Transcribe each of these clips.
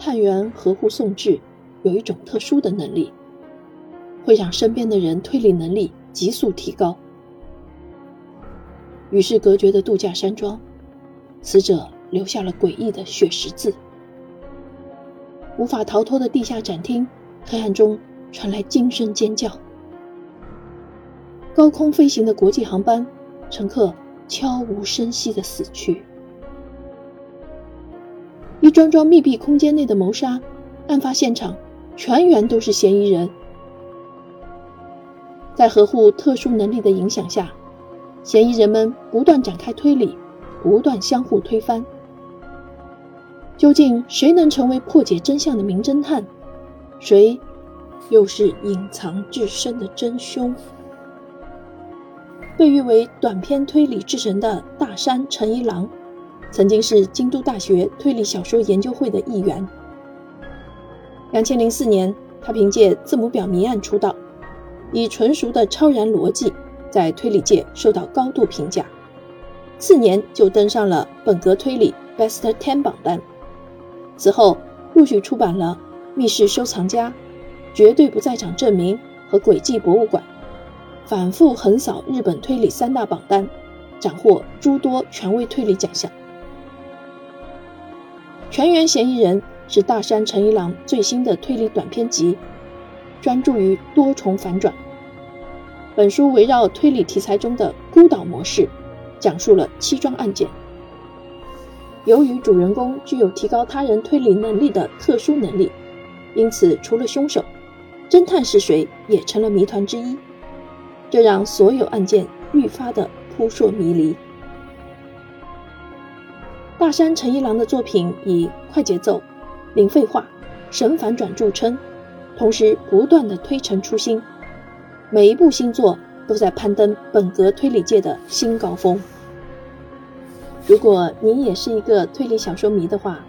探员合户宋志有一种特殊的能力，会让身边的人推理能力急速提高。与世隔绝的度假山庄，死者留下了诡异的血十字。无法逃脱的地下展厅，黑暗中传来惊声尖叫。高空飞行的国际航班，乘客悄无声息的死去。一桩桩密闭空间内的谋杀，案发现场全员都是嫌疑人。在合户特殊能力的影响下，嫌疑人们不断展开推理，不断相互推翻。究竟谁能成为破解真相的名侦探？谁又是隐藏至深的真凶？被誉为短篇推理之神的大山诚一郎，曾经是京都大学推理小说研究会的一员。两千零四年，他凭借《字母表谜案》出道，以纯熟的超然逻辑，在推理界受到高度评价。次年就登上了本格推理 Best Ten 榜单。此后，陆续出版了《密室收藏家》《绝对不在场证明》和《诡计博物馆》，反复横扫日本推理三大榜单，斩获诸多权威推理奖项。《全员嫌疑人》是大山诚一郎最新的推理短篇集，专注于多重反转。本书围绕推理题材中的孤岛模式，讲述了七桩案件。由于主人公具有提高他人推理能力的特殊能力，因此除了凶手，侦探是谁也成了谜团之一，这让所有案件愈发的扑朔迷离。大山诚一郎的作品以快节奏、零废话、神反转著称，同时不断的推陈出新，每一部新作都在攀登本格推理界的新高峰。如果您也是一个推理小说迷的话，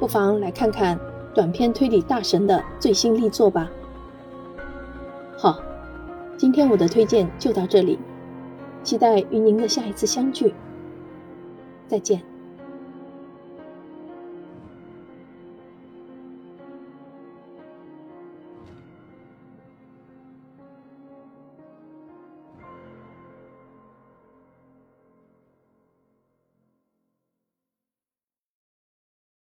不妨来看看短篇推理大神的最新力作吧。好，今天我的推荐就到这里，期待与您的下一次相聚。再见。